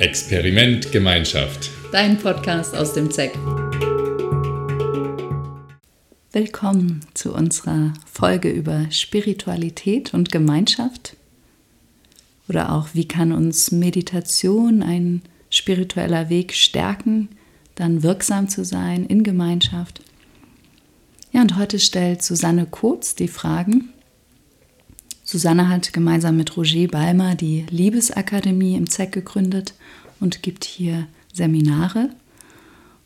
Experiment Gemeinschaft. Dein Podcast aus dem ZEC. Willkommen zu unserer Folge über Spiritualität und Gemeinschaft. Oder auch, wie kann uns Meditation, ein spiritueller Weg stärken, dann wirksam zu sein in Gemeinschaft. Ja, und heute stellt Susanne Kotz die Fragen. Susanne hat gemeinsam mit Roger Balmer die Liebesakademie im ZEC gegründet und gibt hier Seminare.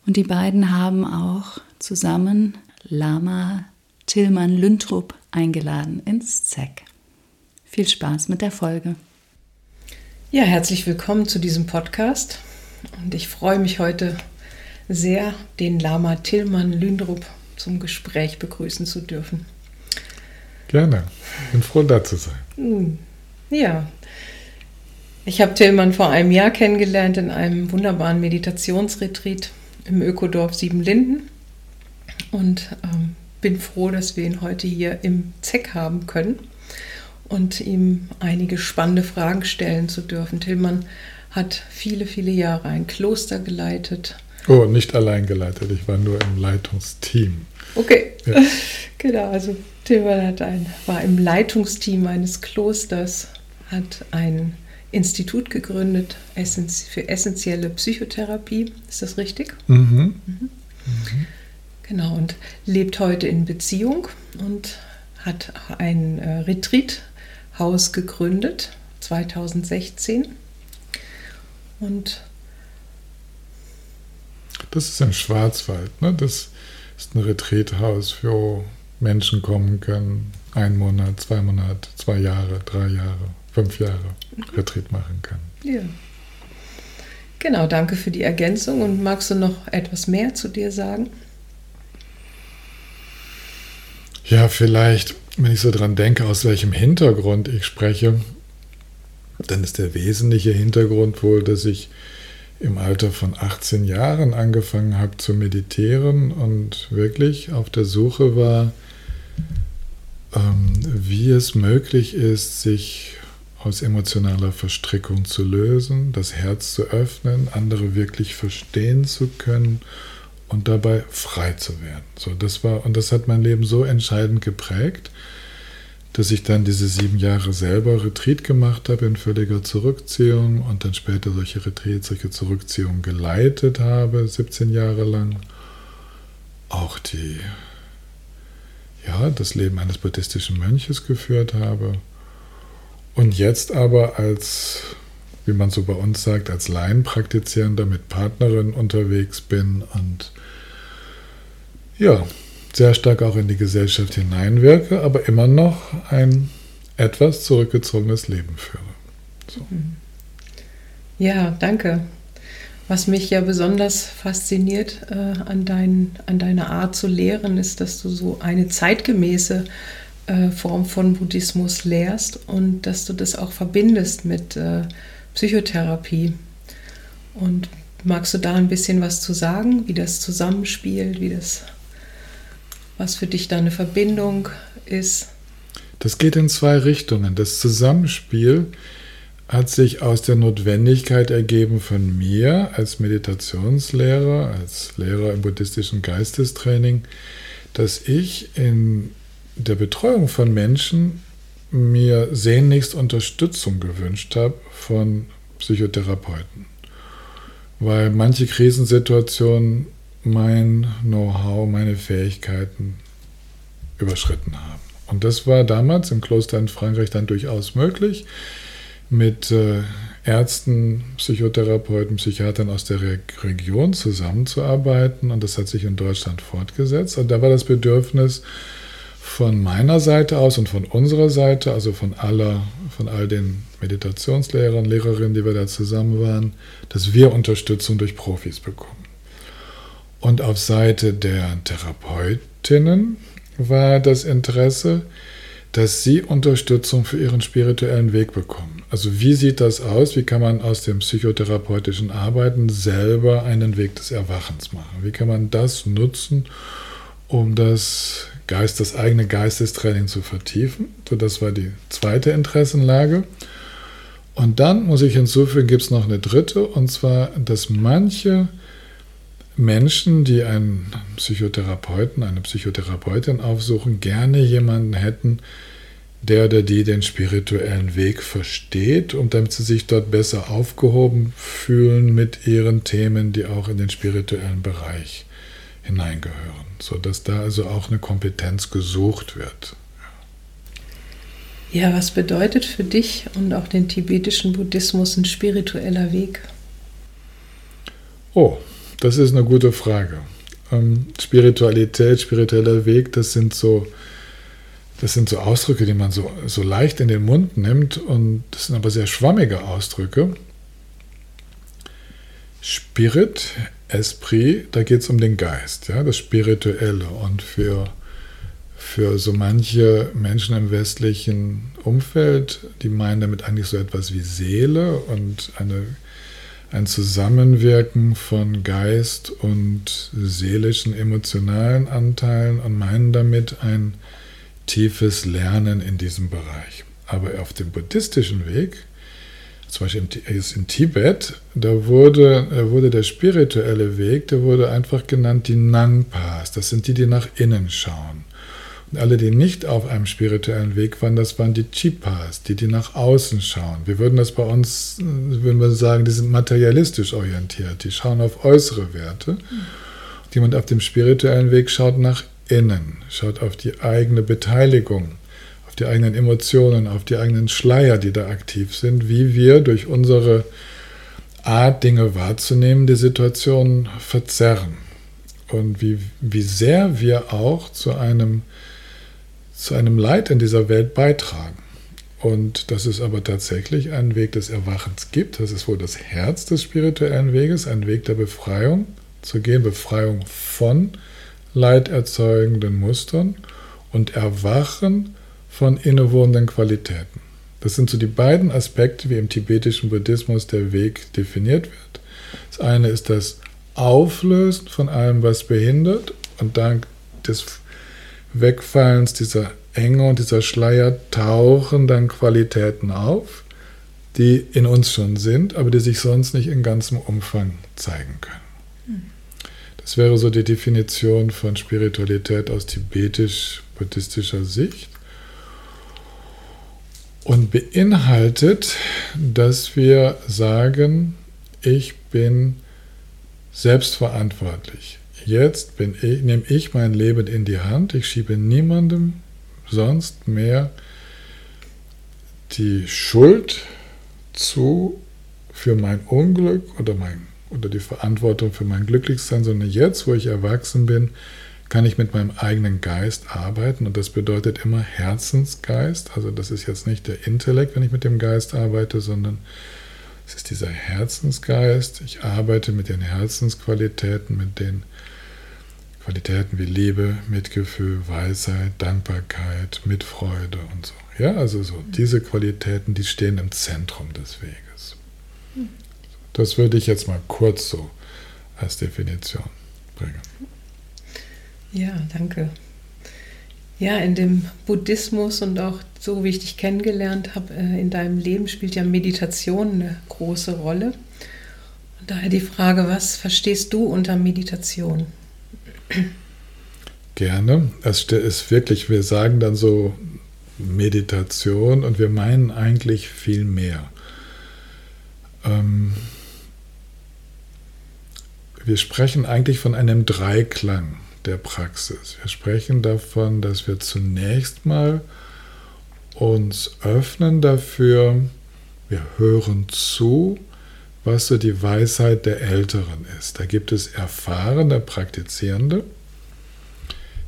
Und die beiden haben auch zusammen Lama Tillmann Lüntrup eingeladen ins ZEC. Viel Spaß mit der Folge. Ja, herzlich willkommen zu diesem Podcast. Und ich freue mich heute sehr, den Lama Tillmann Lündrup zum Gespräch begrüßen zu dürfen. Gerne. Bin froh, da zu sein. Hm. Ja. Ich habe Tillmann vor einem Jahr kennengelernt in einem wunderbaren Meditationsretreat im Ökodorf Siebenlinden und ähm, bin froh, dass wir ihn heute hier im ZEC haben können und ihm einige spannende Fragen stellen zu dürfen. Tillmann hat viele, viele Jahre ein Kloster geleitet. Oh, nicht allein geleitet, ich war nur im Leitungsteam. Okay, ja. genau. Also Tilman hat ein, war im Leitungsteam eines Klosters, hat ein Institut gegründet für essentielle Psychotherapie. Ist das richtig? Mhm. Mhm. Mhm. Genau, und lebt heute in Beziehung und hat ein äh, Retreat-Haus gegründet, 2016. Und das ist im Schwarzwald. Ne? Das ist ein Retreathaus, wo Menschen kommen können, ein Monat, zwei Monate, zwei Jahre, drei Jahre, fünf Jahre. Retreat machen können. Ja. Genau, danke für die Ergänzung. Und magst du noch etwas mehr zu dir sagen? Ja, vielleicht, wenn ich so dran denke, aus welchem Hintergrund ich spreche, dann ist der wesentliche Hintergrund wohl, dass ich im Alter von 18 Jahren angefangen habe zu meditieren und wirklich auf der Suche war, wie es möglich ist, sich aus emotionaler Verstrickung zu lösen, das Herz zu öffnen, andere wirklich verstehen zu können und dabei frei zu werden. So, das war, und das hat mein Leben so entscheidend geprägt, dass ich dann diese sieben Jahre selber Retreat gemacht habe in völliger Zurückziehung und dann später solche Retreats, solche Zurückziehungen geleitet habe, 17 Jahre lang. Auch die, ja, das Leben eines buddhistischen Mönches geführt habe. Und jetzt aber als, wie man so bei uns sagt, als Laienpraktizierender mit Partnerin unterwegs bin und ja, sehr stark auch in die Gesellschaft hineinwirke, aber immer noch ein etwas zurückgezogenes Leben führe. So. Ja, danke. Was mich ja besonders fasziniert äh, an, dein, an deiner Art zu lehren, ist, dass du so eine zeitgemäße äh, Form von Buddhismus lehrst und dass du das auch verbindest mit äh, Psychotherapie. Und magst du da ein bisschen was zu sagen, wie das zusammenspielt, wie das was für dich da eine Verbindung ist? Das geht in zwei Richtungen. Das Zusammenspiel hat sich aus der Notwendigkeit ergeben von mir als Meditationslehrer, als Lehrer im buddhistischen Geistestraining, dass ich in der Betreuung von Menschen mir sehnlichst Unterstützung gewünscht habe von Psychotherapeuten. Weil manche Krisensituationen mein Know-how, meine Fähigkeiten überschritten haben. Und das war damals im Kloster in Frankreich dann durchaus möglich, mit äh, Ärzten, Psychotherapeuten, Psychiatern aus der Re Region zusammenzuarbeiten. Und das hat sich in Deutschland fortgesetzt. Und da war das Bedürfnis von meiner Seite aus und von unserer Seite, also von aller, von all den Meditationslehrern, Lehrerinnen, die wir da zusammen waren, dass wir Unterstützung durch Profis bekommen. Und auf Seite der Therapeutinnen war das Interesse, dass sie Unterstützung für ihren spirituellen Weg bekommen. Also wie sieht das aus? Wie kann man aus dem psychotherapeutischen Arbeiten selber einen Weg des Erwachens machen? Wie kann man das nutzen, um das Geist, das eigene Geistestraining zu vertiefen? So, das war die zweite Interessenlage. Und dann muss ich hinzufügen, gibt es noch eine dritte, und zwar, dass manche Menschen, die einen Psychotherapeuten, eine Psychotherapeutin aufsuchen, gerne jemanden hätten, oder die den spirituellen Weg versteht und damit sie sich dort besser aufgehoben fühlen mit ihren Themen, die auch in den spirituellen Bereich hineingehören, sodass da also auch eine Kompetenz gesucht wird. Ja, was bedeutet für dich und auch den tibetischen Buddhismus ein spiritueller Weg? Oh, das ist eine gute Frage. Ähm, Spiritualität, spiritueller Weg, das sind so, das sind so Ausdrücke, die man so, so leicht in den Mund nimmt und das sind aber sehr schwammige Ausdrücke. Spirit, Esprit, da geht es um den Geist, ja, das Spirituelle. Und für, für so manche Menschen im westlichen Umfeld, die meinen damit eigentlich so etwas wie Seele und eine ein Zusammenwirken von Geist und seelischen, emotionalen Anteilen und meinen damit ein tiefes Lernen in diesem Bereich. Aber auf dem buddhistischen Weg, zum Beispiel in Tibet, da wurde, wurde der spirituelle Weg, der wurde einfach genannt die Nangpas. Das sind die, die nach innen schauen. Und alle, die nicht auf einem spirituellen Weg waren, das waren die Chipas, die, die nach außen schauen. Wir würden das bei uns, würden wir sagen, die sind materialistisch orientiert, die schauen auf äußere Werte. Mhm. Jemand auf dem spirituellen Weg schaut nach innen, schaut auf die eigene Beteiligung, auf die eigenen Emotionen, auf die eigenen Schleier, die da aktiv sind, wie wir durch unsere Art, Dinge wahrzunehmen, die Situation verzerren. Und wie, wie sehr wir auch zu einem zu einem Leid in dieser Welt beitragen. Und dass es aber tatsächlich einen Weg des Erwachens gibt, das ist wohl das Herz des spirituellen Weges, ein Weg der Befreiung zu gehen, Befreiung von leiderzeugenden Mustern und Erwachen von innewohnenden Qualitäten. Das sind so die beiden Aspekte, wie im tibetischen Buddhismus der Weg definiert wird. Das eine ist das Auflösen von allem, was behindert und dank des Wegfallens dieser Enge und dieser Schleier tauchen dann Qualitäten auf, die in uns schon sind, aber die sich sonst nicht in ganzem Umfang zeigen können. Das wäre so die Definition von Spiritualität aus tibetisch-buddhistischer Sicht und beinhaltet, dass wir sagen, ich bin selbstverantwortlich jetzt ich, nehme ich mein Leben in die Hand. Ich schiebe niemandem sonst mehr die Schuld zu für mein Unglück oder, mein, oder die Verantwortung für mein Glücklichsein, sondern jetzt, wo ich erwachsen bin, kann ich mit meinem eigenen Geist arbeiten und das bedeutet immer Herzensgeist. Also das ist jetzt nicht der Intellekt, wenn ich mit dem Geist arbeite, sondern es ist dieser Herzensgeist. Ich arbeite mit den Herzensqualitäten, mit den Qualitäten wie Liebe, Mitgefühl, Weisheit, Dankbarkeit, Mitfreude und so. Ja, also so diese Qualitäten, die stehen im Zentrum des Weges. Das würde ich jetzt mal kurz so als Definition bringen. Ja, danke. Ja, in dem Buddhismus und auch so wie ich dich kennengelernt habe, äh, in deinem Leben spielt ja Meditation eine große Rolle. Und daher die Frage, was verstehst du unter Meditation? Gerne. Es ist wirklich, wir sagen dann so Meditation und wir meinen eigentlich viel mehr. Ähm, wir sprechen eigentlich von einem Dreiklang der Praxis. Wir sprechen davon, dass wir zunächst mal uns öffnen dafür, wir hören zu, was so die Weisheit der Älteren ist. Da gibt es erfahrene Praktizierende,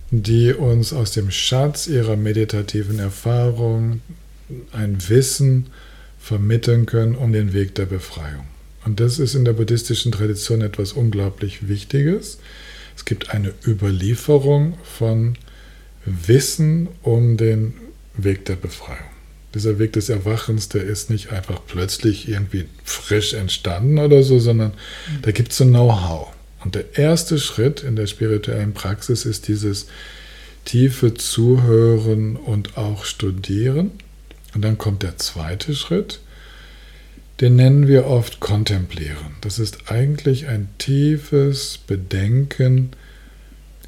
die uns aus dem Schatz ihrer meditativen Erfahrung ein Wissen vermitteln können um den Weg der Befreiung. Und das ist in der buddhistischen Tradition etwas unglaublich Wichtiges. Es gibt eine Überlieferung von Wissen um den Weg der Befreiung dieser Weg des Erwachens, der ist nicht einfach plötzlich irgendwie frisch entstanden oder so, sondern mhm. da gibt es so Know-how. Und der erste Schritt in der spirituellen Praxis ist dieses tiefe Zuhören und auch Studieren. Und dann kommt der zweite Schritt, den nennen wir oft kontemplieren. Das ist eigentlich ein tiefes Bedenken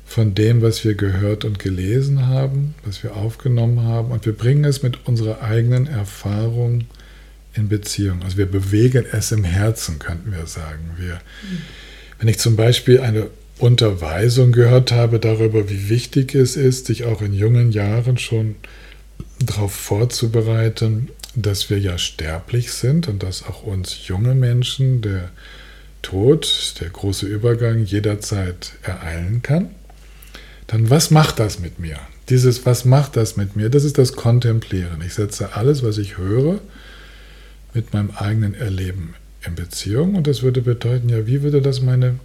von dem, was wir gehört und gelesen haben, was wir aufgenommen haben. Und wir bringen es mit unserer eigenen Erfahrung in Beziehung. Also wir bewegen es im Herzen, könnten wir sagen. Wir, wenn ich zum Beispiel eine Unterweisung gehört habe darüber, wie wichtig es ist, sich auch in jungen Jahren schon darauf vorzubereiten, dass wir ja sterblich sind und dass auch uns junge Menschen der Tod, der große Übergang jederzeit ereilen kann, dann was macht das mit mir? Dieses, was macht das mit mir? Das ist das Kontemplieren. Ich setze alles, was ich höre, mit meinem eigenen Erleben in Beziehung. Und das würde bedeuten, ja, wie würde das meine,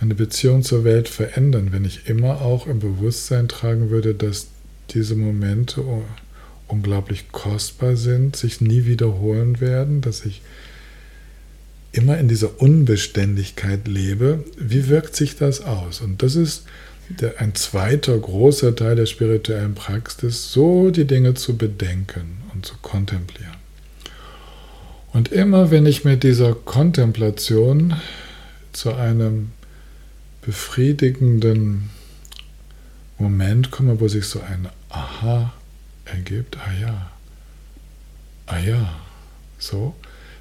meine Beziehung zur Welt verändern, wenn ich immer auch im Bewusstsein tragen würde, dass diese Momente unglaublich kostbar sind, sich nie wiederholen werden, dass ich immer in dieser Unbeständigkeit lebe. Wie wirkt sich das aus? Und das ist der, ein zweiter großer Teil der spirituellen Praxis, so die Dinge zu bedenken und zu kontemplieren. Und immer wenn ich mit dieser Kontemplation zu einem befriedigenden Moment komme, wo sich so ein Aha ergibt, ah ja, ah ja, so,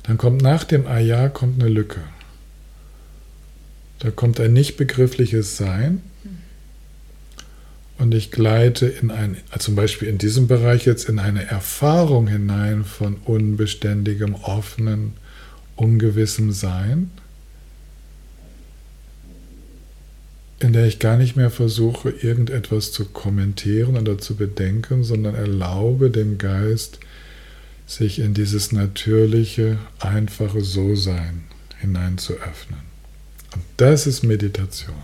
dann kommt nach dem Ah ja kommt eine Lücke. Da kommt ein nicht begriffliches Sein. Und ich gleite in ein, zum Beispiel in diesem Bereich jetzt in eine Erfahrung hinein von unbeständigem, offenen, ungewissem Sein, in der ich gar nicht mehr versuche, irgendetwas zu kommentieren oder zu bedenken, sondern erlaube dem Geist, sich in dieses natürliche, einfache So-Sein hinein zu öffnen. Und das ist Meditation.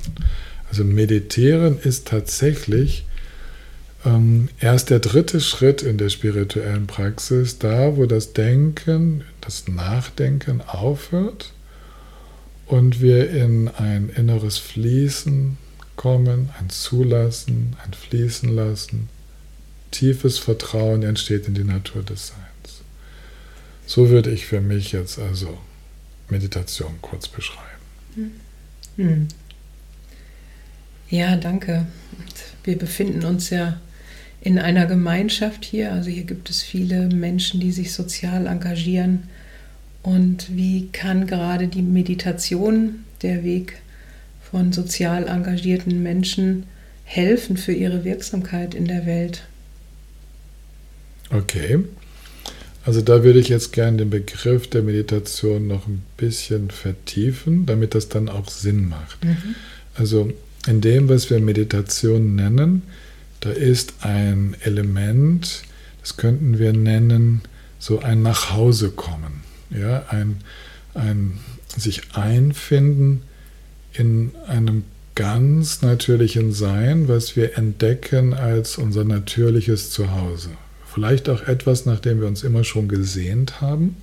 Also meditieren ist tatsächlich ähm, erst der dritte Schritt in der spirituellen Praxis, da wo das Denken, das Nachdenken aufhört und wir in ein inneres Fließen kommen, ein Zulassen, ein Fließen lassen. Tiefes Vertrauen entsteht in die Natur des Seins. So würde ich für mich jetzt also Meditation kurz beschreiben. Hm. Ja, danke. Wir befinden uns ja in einer Gemeinschaft hier. Also hier gibt es viele Menschen, die sich sozial engagieren. Und wie kann gerade die Meditation, der Weg von sozial engagierten Menschen, helfen für ihre Wirksamkeit in der Welt? Okay. Also da würde ich jetzt gerne den Begriff der Meditation noch ein bisschen vertiefen, damit das dann auch Sinn macht. Mhm. Also in dem, was wir Meditation nennen, da ist ein Element, das könnten wir nennen, so ein Nachhausekommen, ja, ein, ein sich einfinden in einem ganz natürlichen Sein, was wir entdecken als unser natürliches Zuhause. Vielleicht auch etwas, nach dem wir uns immer schon gesehnt haben,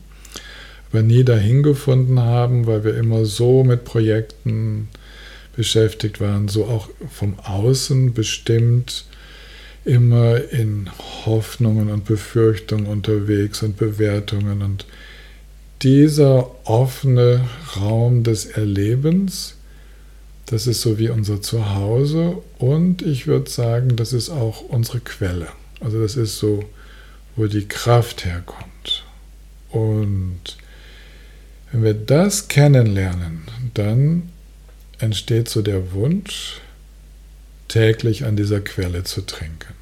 aber nie dahin gefunden haben, weil wir immer so mit Projekten beschäftigt waren, so auch vom Außen bestimmt immer in Hoffnungen und Befürchtungen unterwegs und Bewertungen. Und dieser offene Raum des Erlebens, das ist so wie unser Zuhause und ich würde sagen, das ist auch unsere Quelle. Also das ist so, wo die Kraft herkommt. Und wenn wir das kennenlernen, dann entsteht so der Wunsch, täglich an dieser Quelle zu trinken.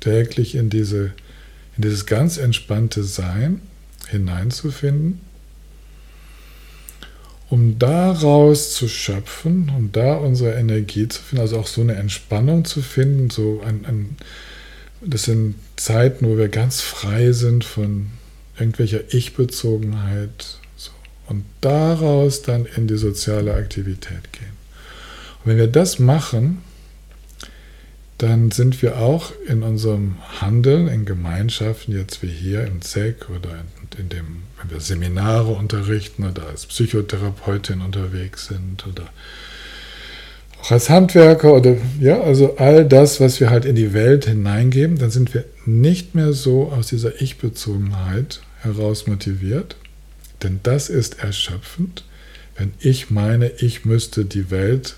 Täglich in, diese, in dieses ganz entspannte Sein hineinzufinden, um daraus zu schöpfen, um da unsere Energie zu finden, also auch so eine Entspannung zu finden, so ein, ein das sind Zeiten, wo wir ganz frei sind von irgendwelcher Ich-Bezogenheit, und daraus dann in die soziale Aktivität gehen. Und wenn wir das machen, dann sind wir auch in unserem Handeln, in Gemeinschaften, jetzt wie hier im ZEC oder in, dem, wenn wir Seminare unterrichten oder als Psychotherapeutin unterwegs sind oder auch als Handwerker oder ja, also all das, was wir halt in die Welt hineingeben, dann sind wir nicht mehr so aus dieser Ich-Bezogenheit heraus motiviert, denn das ist erschöpfend, wenn ich meine, ich müsste die Welt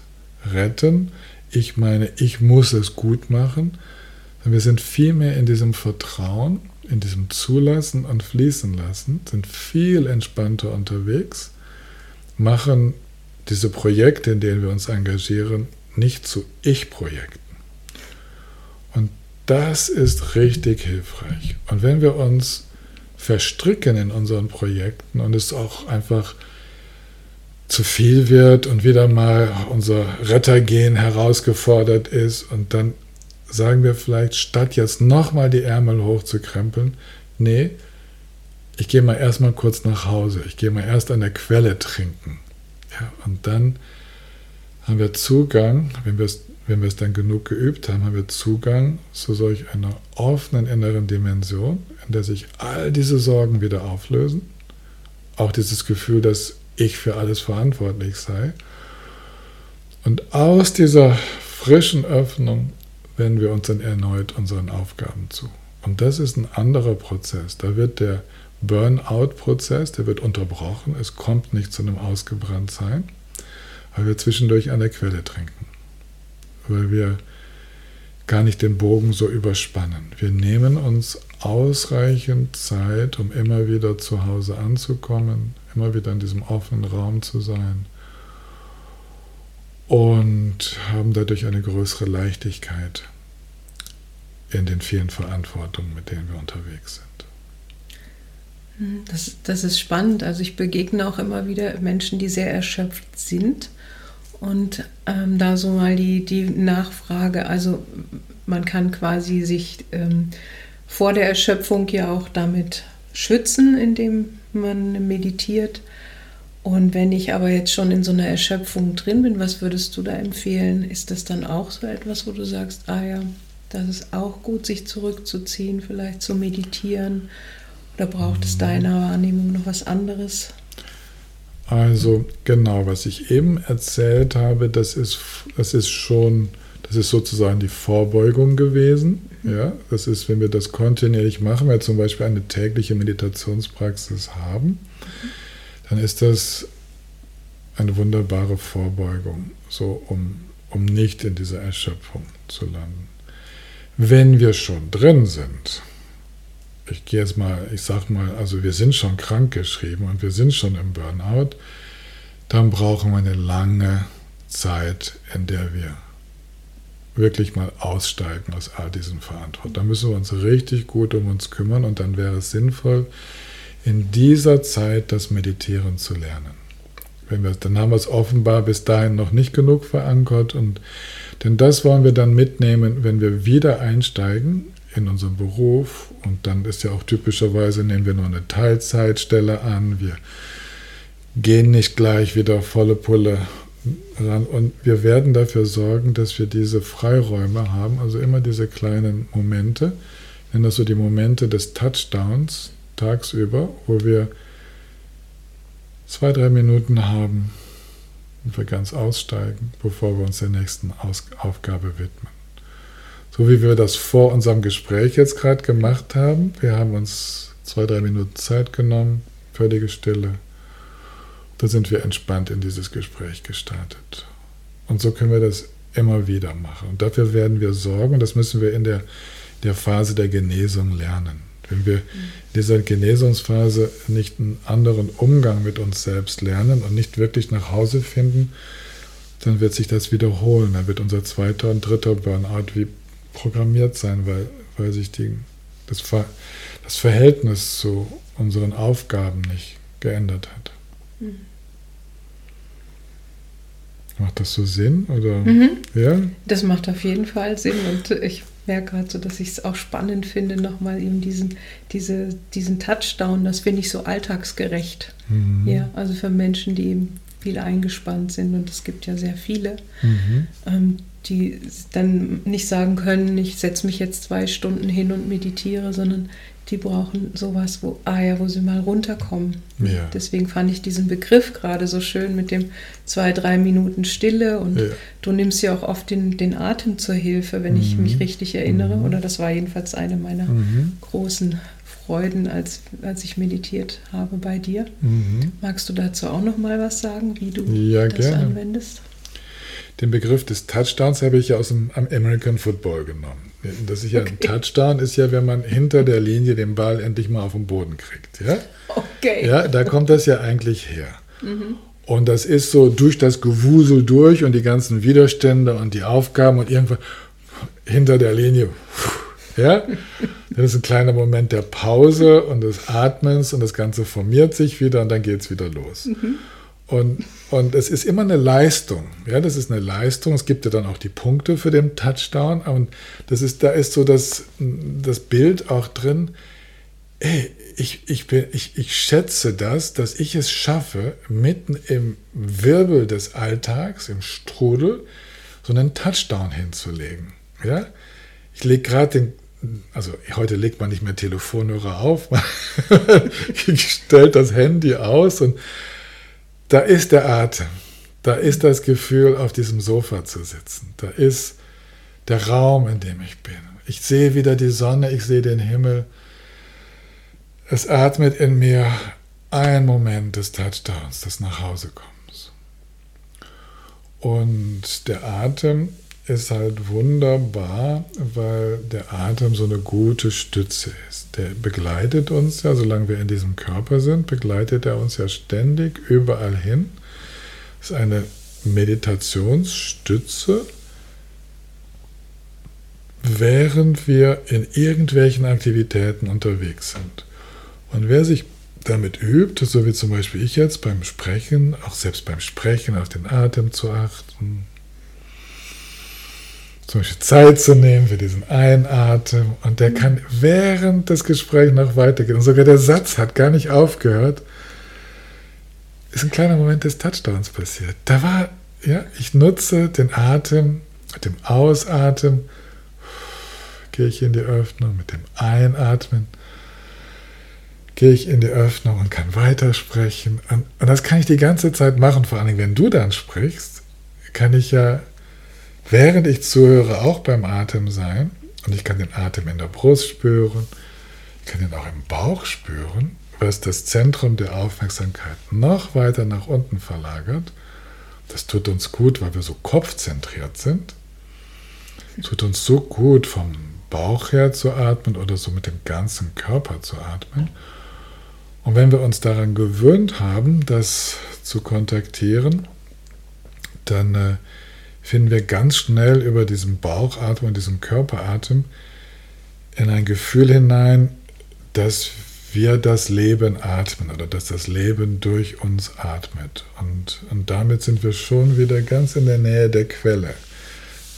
retten, ich meine, ich muss es gut machen, wir sind viel mehr in diesem Vertrauen, in diesem Zulassen und Fließen lassen, sind viel entspannter unterwegs, machen diese Projekte, in denen wir uns engagieren, nicht zu Ich-Projekten. Und das ist richtig hilfreich. Und wenn wir uns verstricken in unseren Projekten und es auch einfach zu viel wird und wieder mal unser Rettergehen herausgefordert ist und dann sagen wir vielleicht, statt jetzt nochmal die Ärmel hochzukrempeln, nee, ich gehe mal erstmal kurz nach Hause, ich gehe mal erst an der Quelle trinken. Ja, und dann haben wir Zugang, wenn wir es wenn wir es dann genug geübt haben, haben wir Zugang zu solch einer offenen inneren Dimension, in der sich all diese Sorgen wieder auflösen. Auch dieses Gefühl, dass ich für alles verantwortlich sei. Und aus dieser frischen Öffnung wenden wir uns dann erneut unseren Aufgaben zu. Und das ist ein anderer Prozess. Da wird der Burnout-Prozess, der wird unterbrochen. Es kommt nicht zu einem Ausgebranntsein, weil wir zwischendurch an der Quelle trinken weil wir gar nicht den Bogen so überspannen. Wir nehmen uns ausreichend Zeit, um immer wieder zu Hause anzukommen, immer wieder in diesem offenen Raum zu sein und haben dadurch eine größere Leichtigkeit in den vielen Verantwortungen, mit denen wir unterwegs sind. Das, das ist spannend. Also ich begegne auch immer wieder Menschen, die sehr erschöpft sind und ähm, da so mal die, die Nachfrage, also man kann quasi sich ähm, vor der Erschöpfung ja auch damit schützen, indem man meditiert. Und wenn ich aber jetzt schon in so einer Erschöpfung drin bin, was würdest du da empfehlen? Ist das dann auch so etwas, wo du sagst, ah ja, das ist auch gut, sich zurückzuziehen, vielleicht zu meditieren? Oder braucht es deiner Wahrnehmung noch was anderes? Also genau, was ich eben erzählt habe, das ist, das ist schon, das ist sozusagen die Vorbeugung gewesen. Ja, das ist, wenn wir das kontinuierlich machen, wenn wir zum Beispiel eine tägliche Meditationspraxis haben, dann ist das eine wunderbare Vorbeugung, so um, um nicht in dieser Erschöpfung zu landen. Wenn wir schon drin sind, ich gehe jetzt mal, ich sag mal, also wir sind schon krank geschrieben und wir sind schon im Burnout, dann brauchen wir eine lange Zeit, in der wir wirklich mal aussteigen aus all diesen Verantwortungen. Da müssen wir uns richtig gut um uns kümmern und dann wäre es sinnvoll, in dieser Zeit das Meditieren zu lernen. Wenn wir, dann haben wir es offenbar bis dahin noch nicht genug verankert und denn das wollen wir dann mitnehmen, wenn wir wieder einsteigen in unserem Beruf und dann ist ja auch typischerweise, nehmen wir nur eine Teilzeitstelle an, wir gehen nicht gleich wieder volle Pulle und wir werden dafür sorgen, dass wir diese Freiräume haben, also immer diese kleinen Momente, ich nenne das so die Momente des Touchdowns tagsüber, wo wir zwei, drei Minuten haben und wir ganz aussteigen, bevor wir uns der nächsten Aus Aufgabe widmen so wie wir das vor unserem Gespräch jetzt gerade gemacht haben. Wir haben uns zwei, drei Minuten Zeit genommen, völlige Stille. Da sind wir entspannt in dieses Gespräch gestartet. Und so können wir das immer wieder machen. Und dafür werden wir sorgen, und das müssen wir in der, der Phase der Genesung lernen. Wenn wir in dieser Genesungsphase nicht einen anderen Umgang mit uns selbst lernen und nicht wirklich nach Hause finden, dann wird sich das wiederholen. Dann wird unser zweiter und dritter Burnout wie programmiert sein, weil, weil sich die, das, Ver, das Verhältnis zu unseren Aufgaben nicht geändert hat. Mhm. Macht das so Sinn? Oder? Mhm. Ja? Das macht auf jeden Fall Sinn und ich merke gerade so, dass ich es auch spannend finde, nochmal eben diesen, diese, diesen Touchdown, das finde ich so alltagsgerecht. Mhm. Ja, also für Menschen, die eben viel eingespannt sind und es gibt ja sehr viele, mhm. ähm, die dann nicht sagen können, ich setze mich jetzt zwei Stunden hin und meditiere, sondern die brauchen sowas, wo, ah ja, wo sie mal runterkommen. Ja. Deswegen fand ich diesen Begriff gerade so schön mit dem zwei, drei Minuten Stille und ja. du nimmst ja auch oft den, den Atem zur Hilfe, wenn mhm. ich mich richtig erinnere. Mhm. Oder das war jedenfalls eine meiner mhm. großen Freuden, als, als ich meditiert habe bei dir. Mhm. Magst du dazu auch noch mal was sagen, wie du ja, das gerne. anwendest? Den Begriff des Touchdowns habe ich ja aus dem American Football genommen. Das ist ja okay. ein Touchdown ist ja, wenn man hinter der Linie den Ball endlich mal auf den Boden kriegt. Ja? Okay. Ja, da kommt das ja eigentlich her. Mhm. Und das ist so durch das Gewusel durch und die ganzen Widerstände und die Aufgaben und irgendwann hinter der Linie. Ja, das ist ein kleiner Moment der Pause und des Atmens und das Ganze formiert sich wieder und dann geht es wieder los. Mhm. Und, und es ist immer eine Leistung. Ja, das ist eine Leistung. Es gibt ja dann auch die Punkte für den Touchdown. Und das ist, da ist so das, das Bild auch drin. Ey, ich, ich, bin, ich, ich schätze das, dass ich es schaffe, mitten im Wirbel des Alltags, im Strudel, so einen Touchdown hinzulegen. Ja? Ich lege gerade den, also heute legt man nicht mehr Telefonhörer auf, man stellt das Handy aus und da ist der Atem, da ist das Gefühl, auf diesem Sofa zu sitzen, da ist der Raum, in dem ich bin. Ich sehe wieder die Sonne, ich sehe den Himmel. Es atmet in mir ein Moment des Touchdowns, des Nachhausekommens. Und der Atem ist halt wunderbar, weil der Atem so eine gute Stütze ist. Der begleitet uns ja, solange wir in diesem Körper sind, begleitet er uns ja ständig überall hin. Ist eine Meditationsstütze, während wir in irgendwelchen Aktivitäten unterwegs sind. Und wer sich damit übt, so wie zum Beispiel ich jetzt beim Sprechen, auch selbst beim Sprechen auf den Atem zu achten, zum Beispiel Zeit zu nehmen für diesen Einatmen und der kann während des Gesprächs noch weitergehen. Und sogar der Satz hat gar nicht aufgehört. Ist ein kleiner Moment des Touchdowns passiert. Da war, ja, ich nutze den Atem, mit dem Ausatmen gehe ich in die Öffnung, mit dem Einatmen gehe ich in die Öffnung und kann weitersprechen. Und, und das kann ich die ganze Zeit machen, vor allem wenn du dann sprichst, kann ich ja während ich zuhöre, auch beim Atem sein. Und ich kann den Atem in der Brust spüren. Ich kann ihn auch im Bauch spüren, was das Zentrum der Aufmerksamkeit noch weiter nach unten verlagert. Das tut uns gut, weil wir so kopfzentriert sind. Tut uns so gut, vom Bauch her zu atmen oder so mit dem ganzen Körper zu atmen. Und wenn wir uns daran gewöhnt haben, das zu kontaktieren, dann äh, finden wir ganz schnell über diesen Bauchatmen diesen Körperatem in ein Gefühl hinein, dass wir das Leben atmen oder dass das Leben durch uns atmet. Und, und damit sind wir schon wieder ganz in der Nähe der Quelle.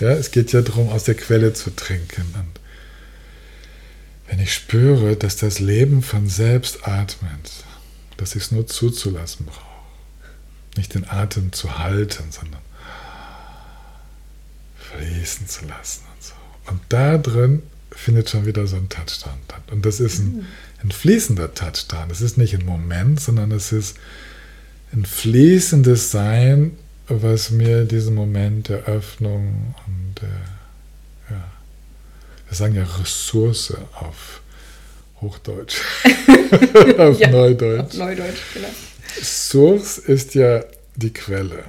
Ja, es geht ja darum, aus der Quelle zu trinken. Und wenn ich spüre, dass das Leben von selbst atmet, dass ich es nur zuzulassen brauche, nicht den Atem zu halten, sondern fließen zu lassen und so. Und da drin findet schon wieder so ein Touchdown statt. Und das ist ein, ein fließender Touchdown. Es ist nicht ein Moment, sondern es ist ein fließendes Sein, was mir diesen Moment der Öffnung und äh, ja, wir sagen ja Ressource auf Hochdeutsch, auf ja, Neudeutsch. Auf Neudeutsch, genau. Source ist ja die Quelle.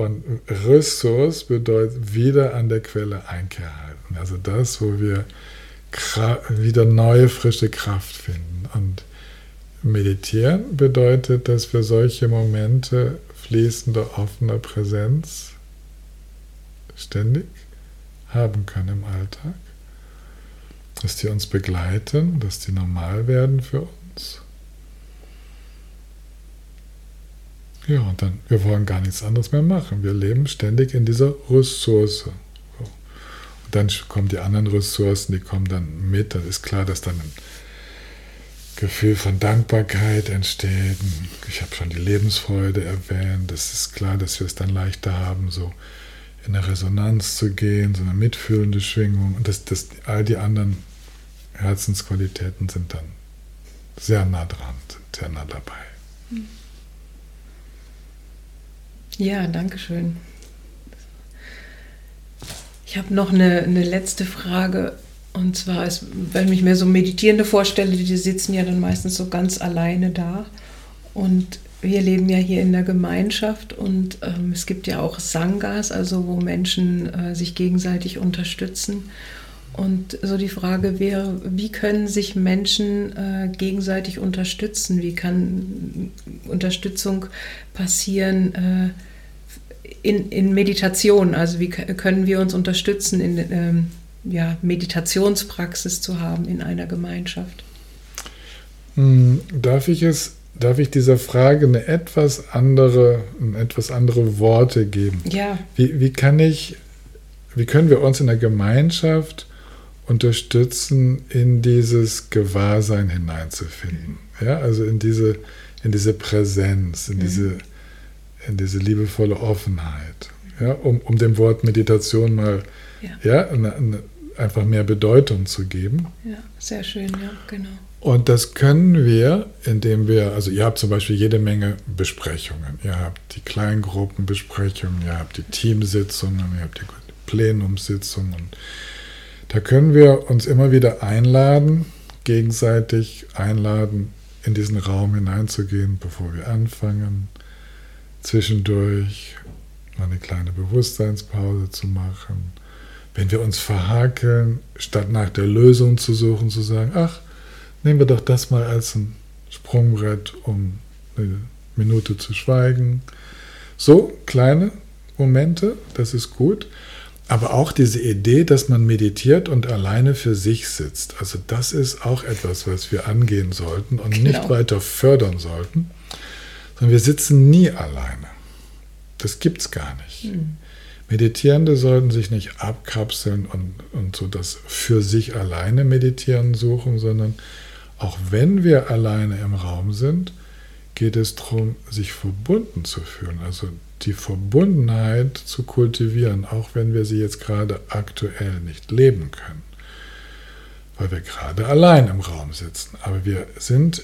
Und Ressource bedeutet wieder an der Quelle Einkehr halten. Also das, wo wir wieder neue, frische Kraft finden. Und meditieren bedeutet, dass wir solche Momente fließender, offener Präsenz ständig haben können im Alltag. Dass die uns begleiten, dass die normal werden für uns. Ja, und dann, wir wollen gar nichts anderes mehr machen. Wir leben ständig in dieser Ressource. Und dann kommen die anderen Ressourcen, die kommen dann mit. Dann ist klar, dass dann ein Gefühl von Dankbarkeit entsteht. Ich habe schon die Lebensfreude erwähnt. Es ist klar, dass wir es dann leichter haben, so in eine Resonanz zu gehen, so eine mitfühlende Schwingung. Und das, das, all die anderen Herzensqualitäten sind dann sehr nah dran, sind sehr nah dabei. Mhm. Ja, danke schön. Ich habe noch eine, eine letzte Frage. Und zwar ist, wenn ich mir so Meditierende vorstelle, die sitzen ja dann meistens so ganz alleine da. Und wir leben ja hier in der Gemeinschaft und ähm, es gibt ja auch Sangas, also wo Menschen äh, sich gegenseitig unterstützen. Und so die Frage wäre, wie können sich Menschen äh, gegenseitig unterstützen? Wie kann Unterstützung passieren äh, in, in Meditation? Also wie können wir uns unterstützen, in ähm, ja, Meditationspraxis zu haben in einer Gemeinschaft? Hm, darf ich es darf ich dieser Frage eine etwas andere, etwas andere Worte geben? Ja. Wie, wie kann ich, wie können wir uns in der Gemeinschaft unterstützen, in dieses Gewahrsein hineinzufinden. Ja, also in diese, in diese Präsenz, in, mhm. diese, in diese liebevolle Offenheit. Ja, um, um dem Wort Meditation mal ja. ja eine, eine, einfach mehr Bedeutung zu geben. Ja, sehr schön, ja, genau. Und das können wir, indem wir, also ihr habt zum Beispiel jede Menge Besprechungen. Ihr habt die Kleingruppenbesprechungen, ihr habt die Teamsitzungen, ihr habt die Plenumssitzungen. Da können wir uns immer wieder einladen, gegenseitig einladen, in diesen Raum hineinzugehen, bevor wir anfangen, zwischendurch mal eine kleine Bewusstseinspause zu machen. Wenn wir uns verhakeln, statt nach der Lösung zu suchen, zu sagen, ach, nehmen wir doch das mal als ein Sprungbrett, um eine Minute zu schweigen. So kleine Momente, das ist gut. Aber auch diese Idee, dass man meditiert und alleine für sich sitzt, also das ist auch etwas, was wir angehen sollten und genau. nicht weiter fördern sollten, sondern wir sitzen nie alleine. Das gibt es gar nicht. Hm. Meditierende sollten sich nicht abkapseln und, und so das für sich alleine meditieren suchen, sondern auch wenn wir alleine im Raum sind, geht es darum, sich verbunden zu fühlen, also die Verbundenheit zu kultivieren, auch wenn wir sie jetzt gerade aktuell nicht leben können, weil wir gerade allein im Raum sitzen. Aber wir sind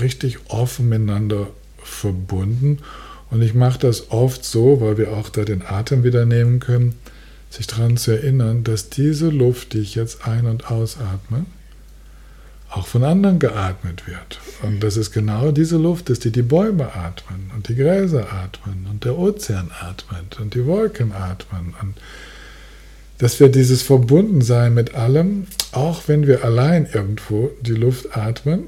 richtig offen miteinander verbunden und ich mache das oft so, weil wir auch da den Atem wieder nehmen können, sich daran zu erinnern, dass diese Luft, die ich jetzt ein- und ausatme, auch von anderen geatmet wird. Und das ist genau diese Luft ist, die die Bäume atmen und die Gräser atmen und der Ozean atmet und die Wolken atmen. Und dass wir dieses Verbundensein mit allem, auch wenn wir allein irgendwo die Luft atmen,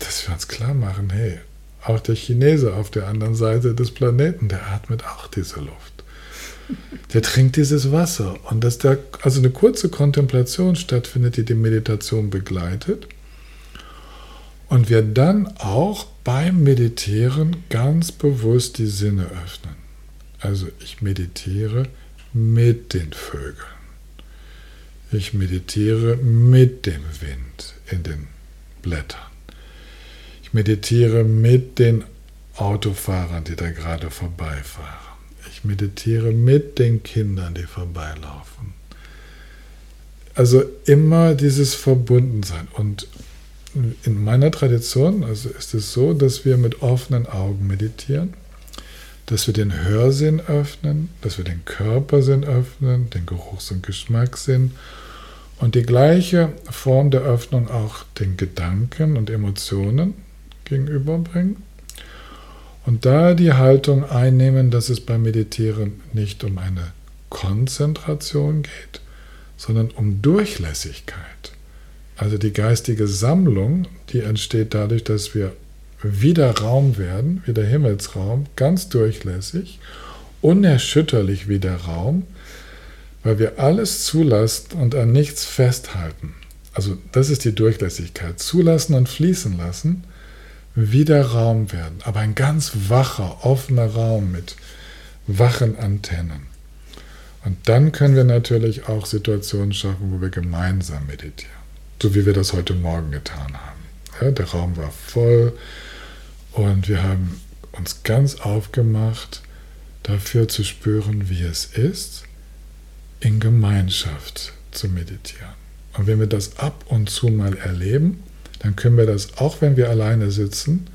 dass wir uns klar machen, hey, auch der Chinese auf der anderen Seite des Planeten, der atmet auch diese Luft. Der trinkt dieses Wasser. Und dass da also eine kurze Kontemplation stattfindet, die die Meditation begleitet. Und wir dann auch beim Meditieren ganz bewusst die Sinne öffnen. Also ich meditiere mit den Vögeln. Ich meditiere mit dem Wind in den Blättern. Ich meditiere mit den Autofahrern, die da gerade vorbeifahren. Ich meditiere mit den Kindern, die vorbeilaufen. Also immer dieses Verbundensein. Und in meiner Tradition also ist es so, dass wir mit offenen Augen meditieren, dass wir den Hörsinn öffnen, dass wir den Körpersinn öffnen, den Geruchs- und Geschmackssinn und die gleiche Form der Öffnung auch den Gedanken und Emotionen gegenüberbringen. Und da die Haltung einnehmen, dass es beim Meditieren nicht um eine Konzentration geht, sondern um Durchlässigkeit. Also die geistige Sammlung, die entsteht dadurch, dass wir wieder Raum werden, wieder Himmelsraum, ganz durchlässig, unerschütterlich wieder Raum, weil wir alles zulassen und an nichts festhalten. Also das ist die Durchlässigkeit. Zulassen und fließen lassen wieder Raum werden, aber ein ganz wacher, offener Raum mit wachen Antennen. Und dann können wir natürlich auch Situationen schaffen, wo wir gemeinsam meditieren, so wie wir das heute Morgen getan haben. Ja, der Raum war voll und wir haben uns ganz aufgemacht, dafür zu spüren, wie es ist, in Gemeinschaft zu meditieren. Und wenn wir das ab und zu mal erleben, dann können wir das, auch wenn wir alleine sitzen,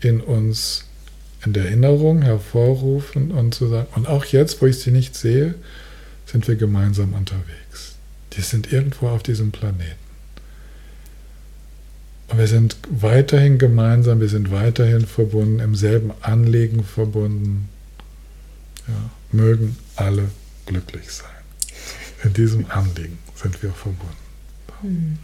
in uns in der Erinnerung hervorrufen und zu sagen, und auch jetzt, wo ich sie nicht sehe, sind wir gemeinsam unterwegs. Die sind irgendwo auf diesem Planeten. Und wir sind weiterhin gemeinsam, wir sind weiterhin verbunden, im selben Anliegen verbunden. Ja, mögen alle glücklich sein. In diesem Anliegen sind wir verbunden. Hm.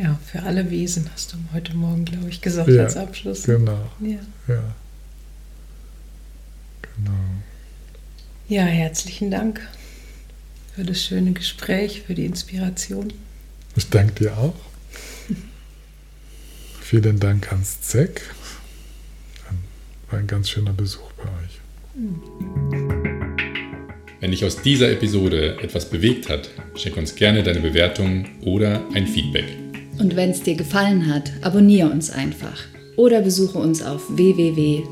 Ja, für alle Wesen hast du heute Morgen, glaube ich, gesagt Ja, als Abschluss. Genau, Ja. ja. Genau. ja, herzlichen Dank für das schöne Gespräch, für die Inspiration. Ich danke dir auch. Vielen Dank ans ZEC. War ein ganz schöner Besuch bei euch. Wenn dich aus dieser Episode etwas bewegt hat, schick uns gerne deine Bewertung oder ein Feedback. Und wenn es dir gefallen hat, abonniere uns einfach oder besuche uns auf www.zeg.de.